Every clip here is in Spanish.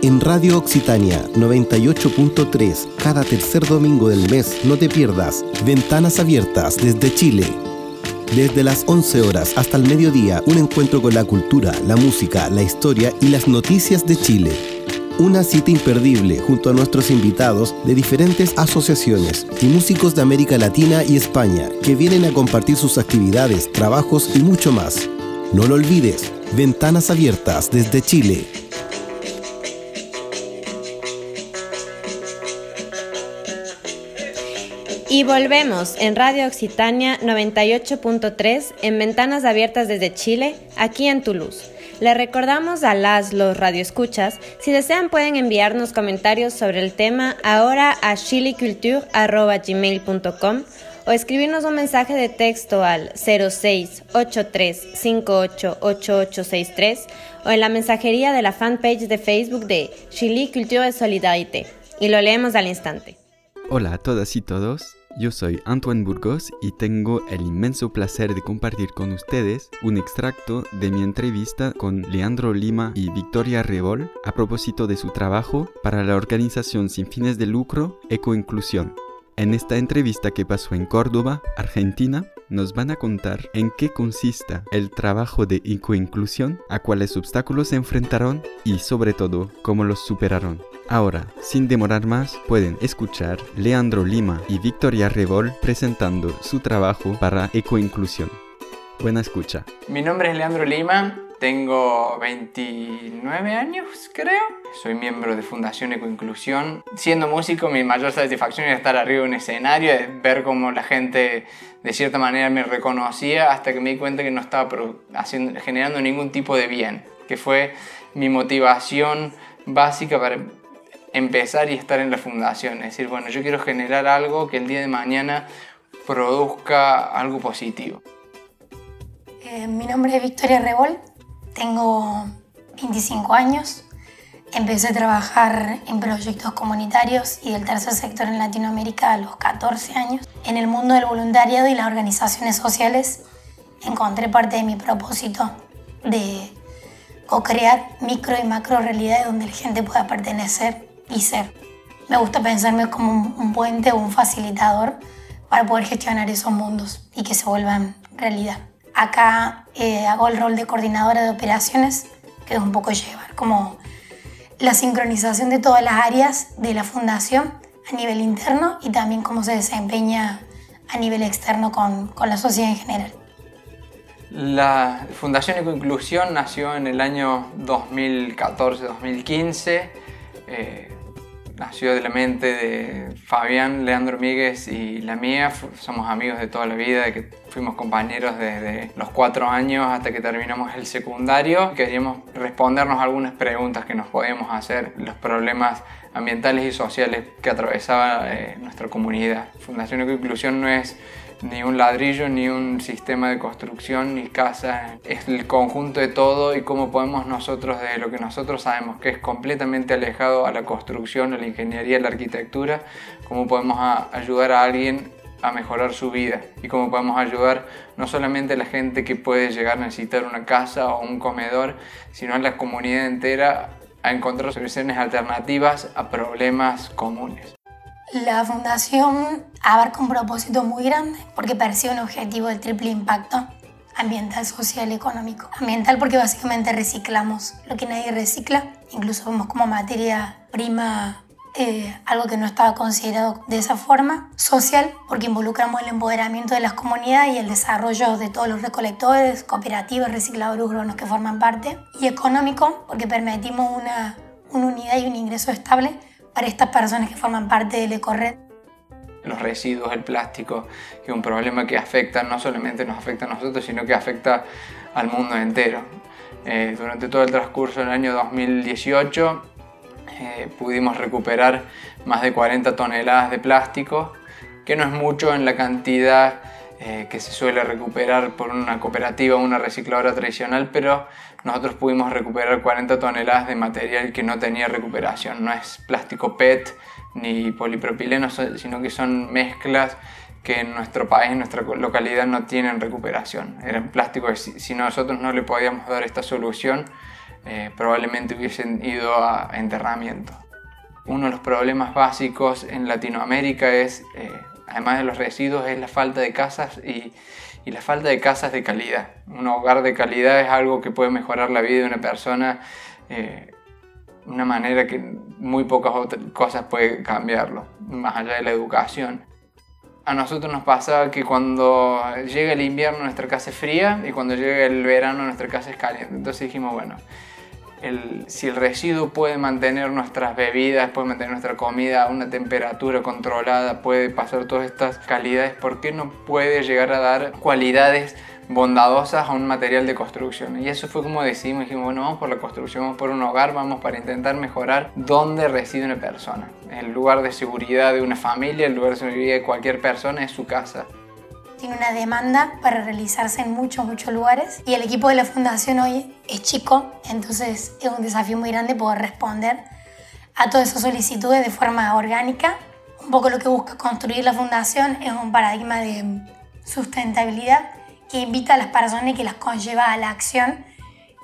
En Radio Occitania 98.3, cada tercer domingo del mes, no te pierdas Ventanas Abiertas desde Chile. Desde las 11 horas hasta el mediodía, un encuentro con la cultura, la música, la historia y las noticias de Chile. Una cita imperdible junto a nuestros invitados de diferentes asociaciones y músicos de América Latina y España que vienen a compartir sus actividades, trabajos y mucho más. No lo olvides, Ventanas Abiertas desde Chile. Y volvemos en Radio Occitania 98.3 en Ventanas Abiertas desde Chile, aquí en Toulouse. Le recordamos a las los radioescuchas, si desean pueden enviarnos comentarios sobre el tema ahora a chileculture.gmail.com o escribirnos un mensaje de texto al 0683588863 o en la mensajería de la fanpage de Facebook de Chile Culture Solidarité y lo leemos al instante. Hola a todas y todos. Yo soy Antoine Burgos y tengo el inmenso placer de compartir con ustedes un extracto de mi entrevista con Leandro Lima y Victoria Revol a propósito de su trabajo para la organización sin fines de lucro Ecoinclusión. En esta entrevista que pasó en Córdoba, Argentina, nos van a contar en qué consiste el trabajo de ecoinclusión, a cuáles obstáculos se enfrentaron y sobre todo cómo los superaron. Ahora, sin demorar más, pueden escuchar Leandro Lima y Victoria Revol presentando su trabajo para Ecoinclusión. Buena escucha. Mi nombre es Leandro Lima, tengo 29 años, creo. Soy miembro de Fundación Ecoinclusión. Siendo músico, mi mayor satisfacción era estar arriba de un escenario, ver cómo la gente de cierta manera me reconocía hasta que me di cuenta que no estaba generando ningún tipo de bien, que fue mi motivación básica para empezar y estar en la fundación. Es decir, bueno, yo quiero generar algo que el día de mañana produzca algo positivo. Eh, mi nombre es Victoria Rebol, tengo 25 años. Empecé a trabajar en proyectos comunitarios y del tercer sector en Latinoamérica a los 14 años. En el mundo del voluntariado y las organizaciones sociales encontré parte de mi propósito de co-crear micro y macro realidades donde la gente pueda pertenecer y ser. Me gusta pensarme como un puente o un facilitador para poder gestionar esos mundos y que se vuelvan realidad. Acá eh, hago el rol de coordinadora de operaciones, que es un poco llevar como la sincronización de todas las áreas de la fundación a nivel interno y también cómo se desempeña a nivel externo con, con la sociedad en general. La Fundación Ecoinclusión nació en el año 2014-2015 nació de la mente de Fabián, Leandro Míguez y la mía. Somos amigos de toda la vida, que fuimos compañeros desde los cuatro años hasta que terminamos el secundario. Queríamos respondernos algunas preguntas que nos podíamos hacer, los problemas ambientales y sociales que atravesaba eh, nuestra comunidad. Fundación Ecoinclusión no es ni un ladrillo, ni un sistema de construcción, ni casa. Es el conjunto de todo y cómo podemos nosotros, de lo que nosotros sabemos que es completamente alejado a la construcción, a la ingeniería, a la arquitectura, cómo podemos ayudar a alguien a mejorar su vida y cómo podemos ayudar no solamente a la gente que puede llegar a necesitar una casa o un comedor, sino a la comunidad entera a encontrar soluciones alternativas a problemas comunes. La fundación abarca un propósito muy grande porque persigue un objetivo de triple impacto ambiental, social y económico. Ambiental porque básicamente reciclamos lo que nadie recicla, incluso vemos como materia prima eh, algo que no estaba considerado de esa forma. Social porque involucramos el empoderamiento de las comunidades y el desarrollo de todos los recolectores, cooperativas, recicladores urbanos que forman parte. Y económico porque permitimos una, una unidad y un ingreso estable para estas personas que forman parte del EcoRed. Los residuos, el plástico, que es un problema que afecta, no solamente nos afecta a nosotros, sino que afecta al mundo entero. Eh, durante todo el transcurso del año 2018 eh, pudimos recuperar más de 40 toneladas de plástico, que no es mucho en la cantidad eh, que se suele recuperar por una cooperativa o una recicladora tradicional, pero nosotros pudimos recuperar 40 toneladas de material que no tenía recuperación. No es plástico PET ni polipropileno, sino que son mezclas que en nuestro país, en nuestra localidad no tienen recuperación. Eran plásticos si nosotros no le podíamos dar esta solución, eh, probablemente hubiesen ido a enterramiento. Uno de los problemas básicos en Latinoamérica es, eh, además de los residuos, es la falta de casas y, la falta de casas de calidad. Un hogar de calidad es algo que puede mejorar la vida de una persona de una manera que muy pocas otras cosas puede cambiarlo, más allá de la educación a nosotros nos pasa que cuando llega el invierno nuestra casa es fría y cuando llega el verano nuestra casa es caliente. Entonces dijimos, bueno, si el residuo puede mantener nuestras bebidas, puede mantener nuestra comida a una temperatura controlada, puede pasar todas estas calidades, ¿por qué no puede llegar a dar cualidades bondadosas a un material de construcción. Y eso fue como decidimos, dijimos, bueno, vamos por la construcción, vamos por un hogar, vamos para intentar mejorar dónde reside una persona. El lugar de seguridad de una familia, el lugar de seguridad de cualquier persona es su casa. Tiene una demanda para realizarse en muchos, muchos lugares y el equipo de la fundación hoy es chico, entonces es un desafío muy grande poder responder a todas esas solicitudes de forma orgánica. Un poco lo que busca construir la fundación es un paradigma de sustentabilidad que invita a las personas y que las conlleva a la acción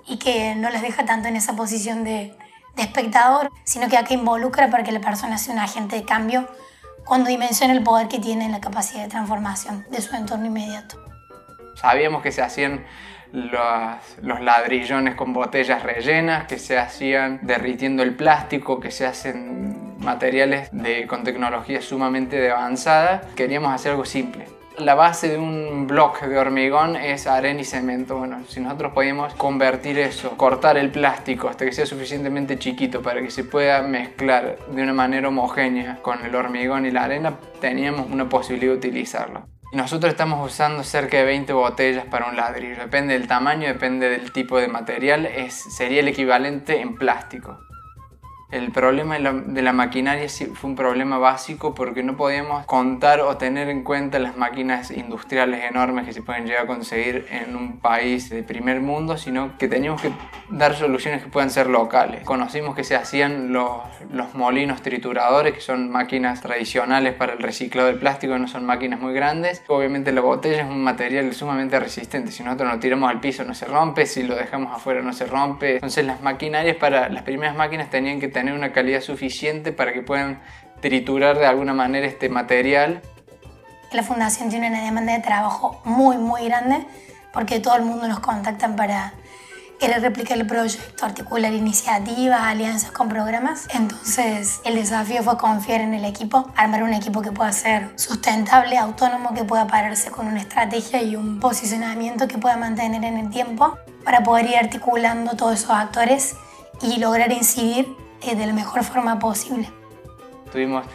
y que no las deja tanto en esa posición de, espectador, sino que acá involucra para que la persona sea un agente de cambio cuando dimensiona el poder que tiene en la capacidad de transformación de su entorno inmediato. Sabíamos que se hacían los, ladrillones con botellas rellenas, que se hacían derritiendo el plástico, que se hacen materiales con tecnología sumamente avanzada. Queríamos hacer algo simple, la base de un bloque de hormigón es arena y cemento. Bueno, si nosotros podíamos convertir eso, cortar el plástico hasta que sea suficientemente chiquito para que se pueda mezclar de una manera homogénea con el hormigón y la arena, teníamos una posibilidad de utilizarlo. Nosotros estamos usando cerca de 20 botellas para un ladrillo. Depende del tamaño, depende del tipo de material, es, sería el equivalente en plástico. El problema de la, maquinaria fue un problema básico porque no podíamos contar o tener en cuenta las máquinas industriales enormes que se pueden llegar a conseguir en un país de primer mundo, sino que teníamos que dar soluciones que puedan ser locales. Conocimos que se hacían los, los molinos trituradores, que son máquinas tradicionales para el reciclado del plástico, no son máquinas muy grandes. Obviamente la botella es un material sumamente resistente. Si nosotros lo tiramos al piso no se rompe, si lo dejamos afuera no se rompe. Entonces las maquinarias para las primeras máquinas tenían que tener una calidad suficiente para que puedan triturar de alguna manera este material. La fundación tiene una demanda de trabajo muy, muy grande porque todo el mundo nos contactan para querer replicar el proyecto, articular iniciativas, alianzas con programas. Entonces el desafío fue confiar en el equipo, armar un equipo que pueda ser sustentable, autónomo, que pueda pararse con una estrategia y un posicionamiento que pueda mantener en el tiempo para poder ir articulando todos esos actores y lograr incidir de la mejor forma posible. Tuvimos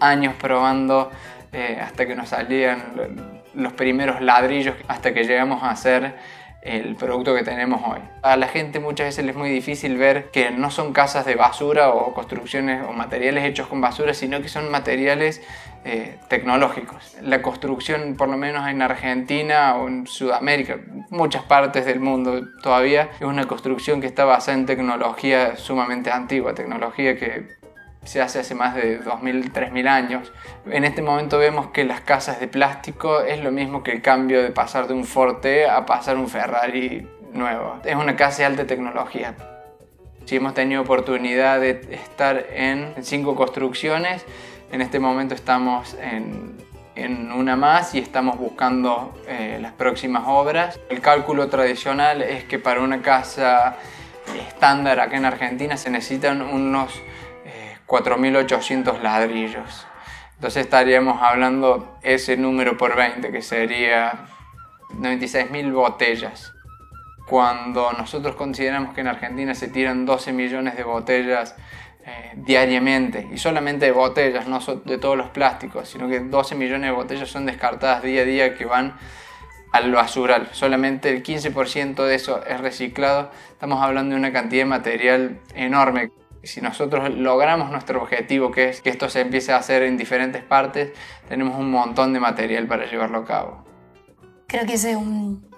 años probando eh, hasta que nos salían los primeros ladrillos, hasta que llegamos a hacer el producto que tenemos hoy. A la gente muchas veces es muy difícil ver que no son casas de basura o construcciones o materiales hechos con basura, sino que son materiales eh, tecnológicos. La construcción, por lo menos en Argentina o en Sudamérica, muchas partes del mundo todavía, es una construcción que está basada en tecnología sumamente antigua, tecnología que se hace hace más de 2.000, 3.000 años. En este momento vemos que las casas de plástico es lo mismo que el cambio de pasar de un Forte a pasar un Ferrari nuevo. Es una casa de alta tecnología. Si hemos tenido oportunidad de estar en cinco construcciones, en este momento estamos en, en una más y estamos buscando eh, las próximas obras. El cálculo tradicional es que para una casa estándar acá en Argentina se necesitan unos 4.800 ladrillos. Entonces estaríamos hablando ese número por 20, que sería 96.000 botellas. Cuando nosotros consideramos que en Argentina se tiran 12 millones de botellas eh, diariamente, y solamente de botellas, no de todos los plásticos, sino que 12 millones de botellas son descartadas día a día que van al basural. Solamente el 15% de eso es reciclado. Estamos hablando de una cantidad de material enorme si nosotros logramos nuestro objetivo, que es que esto se empiece a hacer en diferentes partes, tenemos un montón de material para llevarlo a cabo. Creo que ese es un,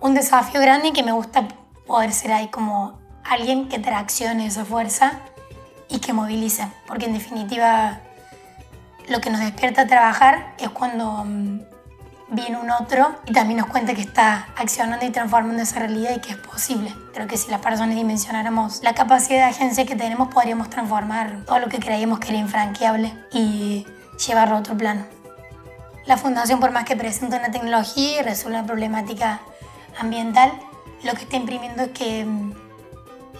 un desafío grande y que me gusta poder ser ahí como alguien que traccione esa fuerza y que movilice, porque en definitiva lo que nos despierta a trabajar es cuando vi en un otro y también nos cuenta que está accionando y transformando esa realidad y que es posible. Creo que si las personas dimensionáramos la capacidad de agencia que tenemos, podríamos transformar todo lo que creíamos que era infranqueable y llevarlo a otro plano. La fundación, por más que presente una tecnología y resuelva una problemática ambiental, lo que está imprimiendo es que mm,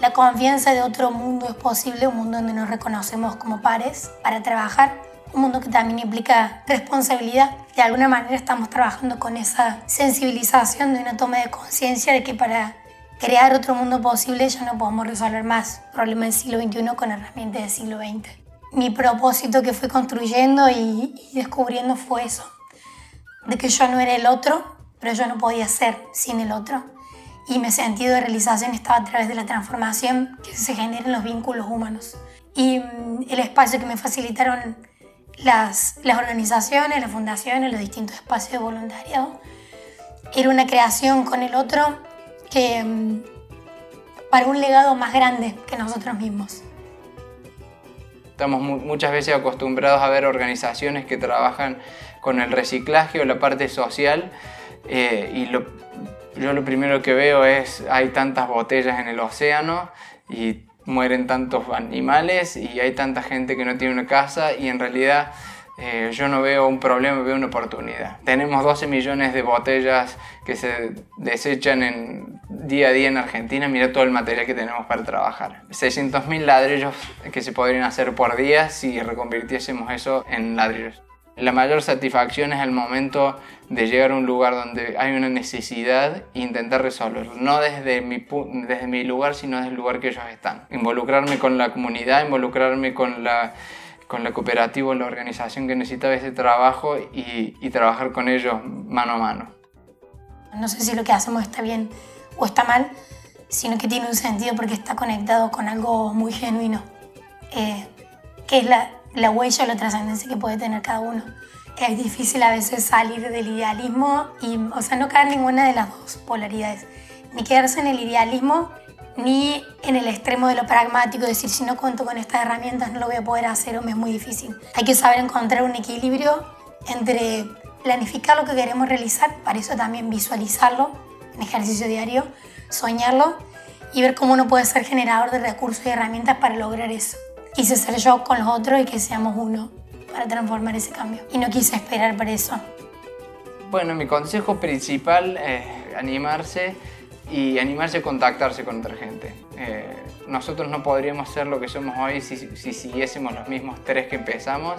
la confianza de otro mundo es posible, un mundo donde nos reconocemos como pares para trabajar, un mundo que también implica responsabilidad. De alguna manera estamos trabajando con esa sensibilización de una toma de conciencia de que para crear otro mundo posible ya no podemos resolver más problemas del siglo XXI con herramientas del siglo XX. Mi propósito que fui construyendo y, y descubriendo fue eso, de que yo no era el otro, pero yo no podía ser sin el otro y mi sentido de realización estaba a través de la transformación que se genera en los vínculos humanos. Y mm, el espacio que me facilitaron las, las organizaciones, las fundaciones, los distintos espacios de voluntariado, era una creación con el otro que mm, para un legado más grande que nosotros mismos. Estamos muchas veces acostumbrados a ver organizaciones que trabajan con el reciclaje o la parte social eh, y yo lo primero que veo es hay tantas botellas en el océano y mueren tantos animales y hay tanta gente que no tiene una casa y en realidad eh, yo no veo un problema, veo una oportunidad. Tenemos 12 millones de botellas que se desechan en, día a día en Argentina, mira todo el material que tenemos para trabajar. 600.000 ladrillos que se podrían hacer por día si reconvirtiésemos eso en ladrillos. La mayor satisfacción es el momento de llegar a un lugar donde hay una necesidad e intentar resolverlo. No desde mi, desde mi lugar, sino desde el lugar que ellos están. Involucrarme con la comunidad, involucrarme con la, con la cooperativa, la organización que necesita ese trabajo y, y trabajar con ellos mano a mano. No sé si lo que hacemos está bien o está mal, sino que tiene un sentido porque está conectado con algo muy genuino, eh, que es la, la huella o la trascendencia que puede tener cada uno. Es difícil a veces salir del idealismo y, o sea, no caer en ninguna de las dos polaridades. Ni quedarse en el idealismo, ni en el extremo de lo pragmático, decir si no cuento con estas herramientas no lo voy a poder hacer o me es muy difícil. Hay que saber encontrar un equilibrio entre planificar lo que queremos realizar, para eso también visualizarlo en ejercicio diario, soñarlo y ver cómo uno puede ser generador de recursos y herramientas para lograr eso quise ser yo con los otros y que seamos uno para transformar ese cambio. Y no quise esperar por eso. Bueno, mi consejo principal es animarse y animarse a contactarse con otra gente. Eh, nosotros no podríamos ser lo que somos hoy si, si, siguiésemos los mismos tres que empezamos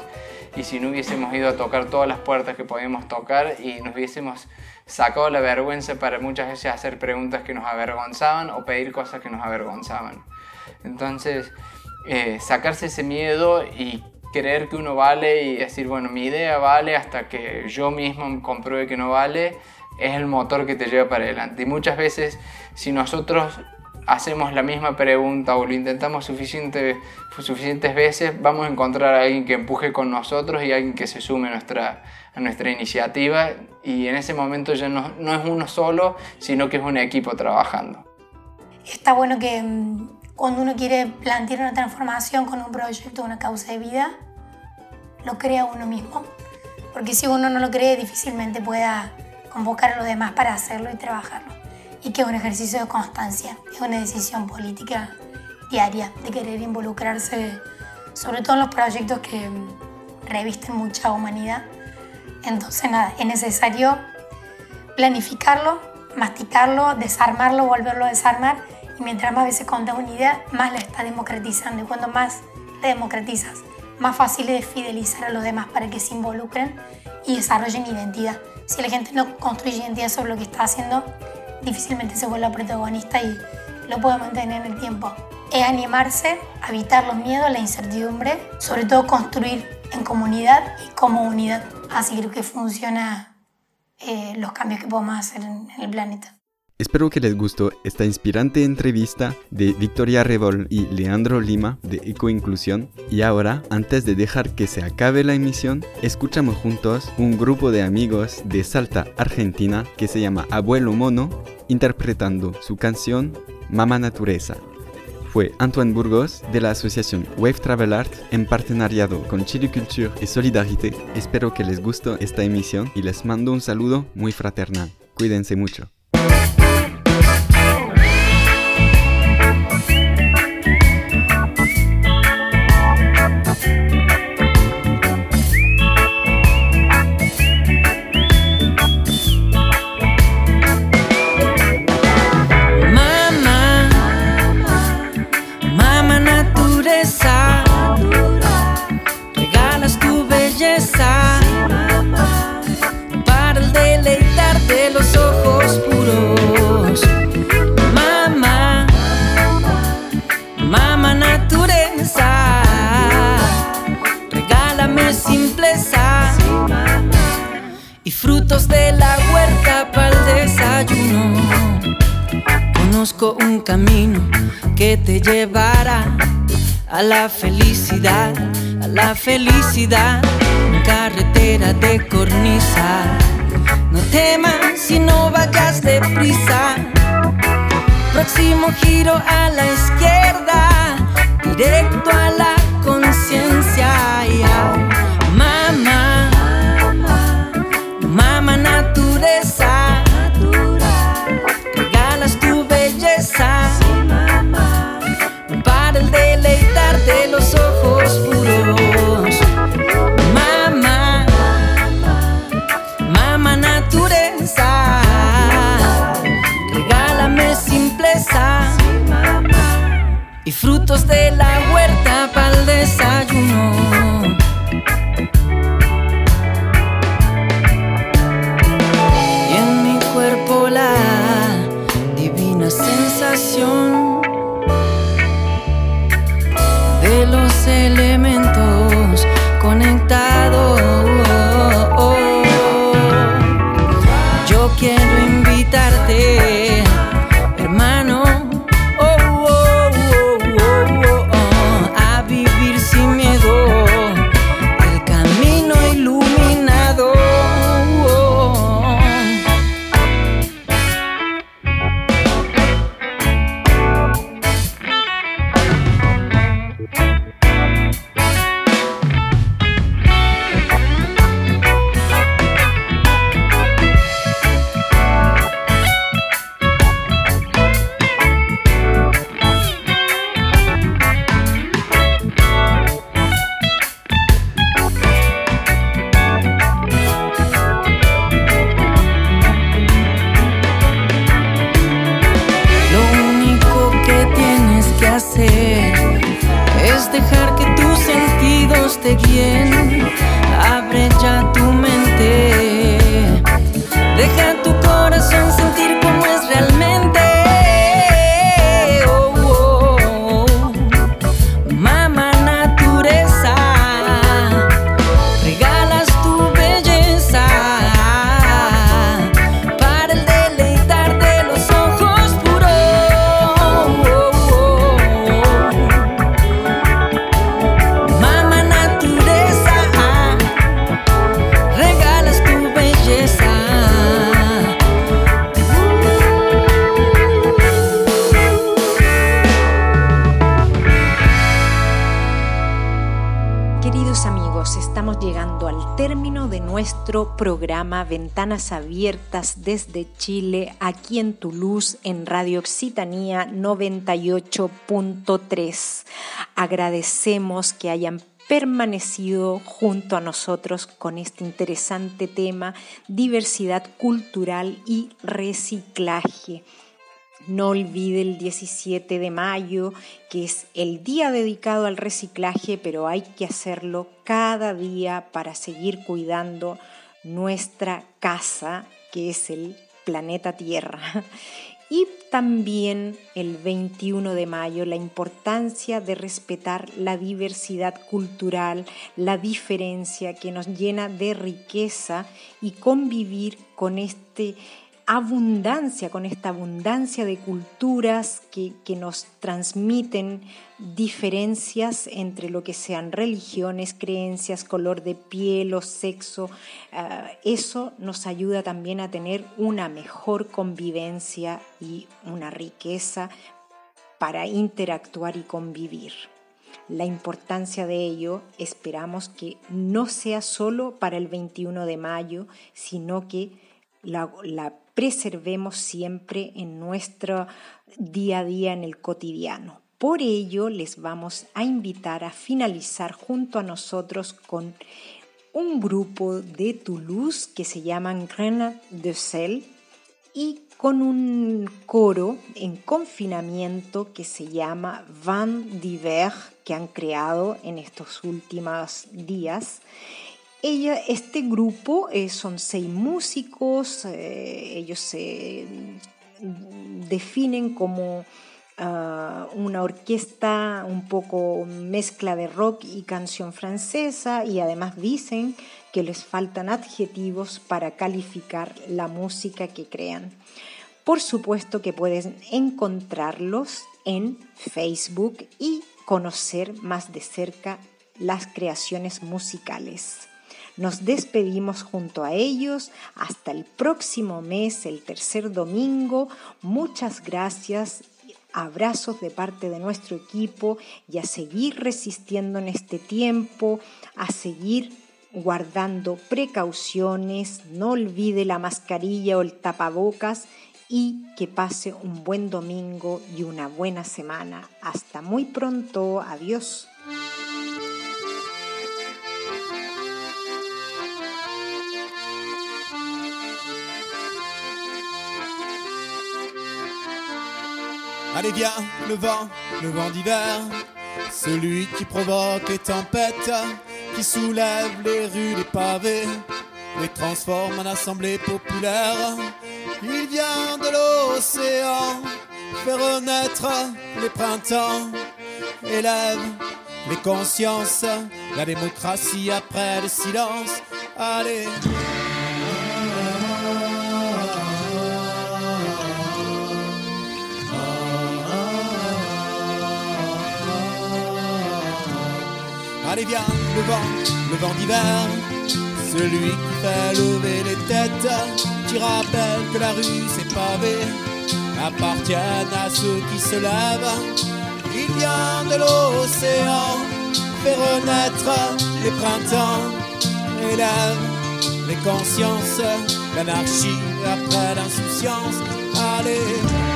y si no hubiésemos ido a tocar todas las puertas que podíamos tocar y nos hubiésemos sacado la vergüenza para muchas veces hacer preguntas que nos avergonzaban o pedir cosas que nos avergonzaban. Entonces, eh, sacarse ese miedo y creer que uno vale y decir, bueno, mi idea vale hasta que yo mismo compruebe que no vale, es el motor que te lleva para adelante. Y muchas veces, si nosotros hacemos la misma pregunta o lo intentamos suficiente, suficientes veces, vamos a encontrar a alguien que empuje con nosotros y alguien que se sume a nuestra, a nuestra iniciativa. Y en ese momento ya no, no es uno solo, sino que es un equipo trabajando. Está bueno que mm, cuando uno quiere plantear una transformación con un proyecto, una causa de vida, lo crea uno mismo. Porque si uno no lo cree, difícilmente pueda convocar a los demás para hacerlo y trabajarlo. Y que es un ejercicio de constancia, es una decisión política diaria de querer involucrarse, sobre todo en los proyectos que revisten mucha humanidad. Entonces, nada, es necesario planificarlo, masticarlo, desarmarlo, volverlo a desarmar mientras más veces contas una idea, más la está democratizando. Y cuando más la democratizas, más fácil es fidelizar a los demás para que se involucren y desarrollen identidad. Si la gente no construye identidad sobre lo que está haciendo, difícilmente se vuelve protagonista y lo puede mantener en el tiempo. Es animarse evitar los miedos, la incertidumbre, sobre todo construir en comunidad y como unidad. Así creo que funciona eh, los cambios que podemos hacer en el planeta. Espero que les gustó esta inspirante entrevista de Victoria Revol y Leandro Lima de Ecoinclusión. Y ahora, antes de dejar que se acabe la emisión, escuchamos juntos un grupo de amigos de Salta, Argentina, que se llama Abuelo Mono, interpretando su canción Mama Natureza. fue Antoine Burgos de la asociación Wave Travel Art en partenariado con Chile Culture y Solidarité. Espero que les guste esta emisión y les mando un saludo muy fraternal. Cuídense mucho. Camino que te llevará a la felicidad, a la felicidad, carretera de cornisa. No temas si no vayas deprisa. Próximo giro a la izquierda, directo a la conciencia. Abre ya tu mente. Deja nuestro programa Ventanas Abiertas desde Chile, aquí en Toulouse, en Radio Occitanía 98.3. Agradecemos que hayan permanecido junto a nosotros con este interesante tema, diversidad cultural y reciclaje. No olvide el 17 de mayo, que es el día dedicado al reciclaje, pero hay que hacerlo cada día para seguir cuidando nuestra casa, que es el planeta Tierra. Y también el 21 de mayo, la importancia de respetar la diversidad cultural, la diferencia que nos llena de riqueza y convivir con este abundancia, con esta abundancia de culturas que, que, nos transmiten diferencias entre lo que sean religiones, creencias, color de piel o sexo. Uh, eso nos ayuda también a tener una mejor convivencia y una riqueza para interactuar y convivir. La importancia de ello esperamos que no sea solo para el 21 de mayo, sino que la preservemos siempre en nuestro día a día, en el cotidiano. Por ello, les vamos a invitar a finalizar junto a nosotros con un grupo de Toulouse que se llaman Grenade de Sel y con un coro en confinamiento que se llama Van Diver que han creado en estos últimos días. Ella, este grupo eh, son seis músicos, eh, ellos se definen como ah, una orquesta un poco mezcla de rock y canción francesa y además dicen que les faltan adjetivos para calificar la música que crean. Por supuesto que pueden encontrarlos en Facebook y conocer más de cerca las creaciones musicales. Nos despedimos junto a ellos hasta el próximo mes, el tercer domingo. Muchas gracias, abrazos de parte de nuestro equipo y a seguir resistiendo en este tiempo, a seguir guardando precauciones, no olvide la mascarilla o el tapabocas y que pase un buen domingo y una buena semana. Hasta muy pronto, adiós. Allez viens, le vent, le vent d'hiver, celui qui provoque les tempêtes, qui soulève les rues, les pavés, les transforme en assemblée populaire. Il vient de l'océan, fait renaître les printemps, élève les consciences, la démocratie après le silence. Allez. Allez viens, le vent, le vent d'hiver, celui qui fait lever les têtes, qui rappelle que la rue s'est pavée, appartiennent à ceux qui se lèvent. Il vient de l'océan, fait renaître les printemps, élève les consciences, l'anarchie après l'insouciance. Allez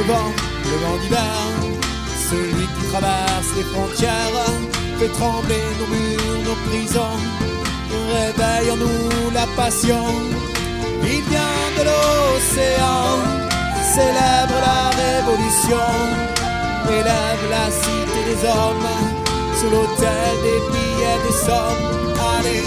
le vent, le vent d'hiver, celui qui traverse les frontières, fait trembler nos murs, nos prisons, réveille en nous la passion. Il vient de l'océan, célèbre la révolution, élève la cité des hommes, sur l'autel des billets des sommes. Allez,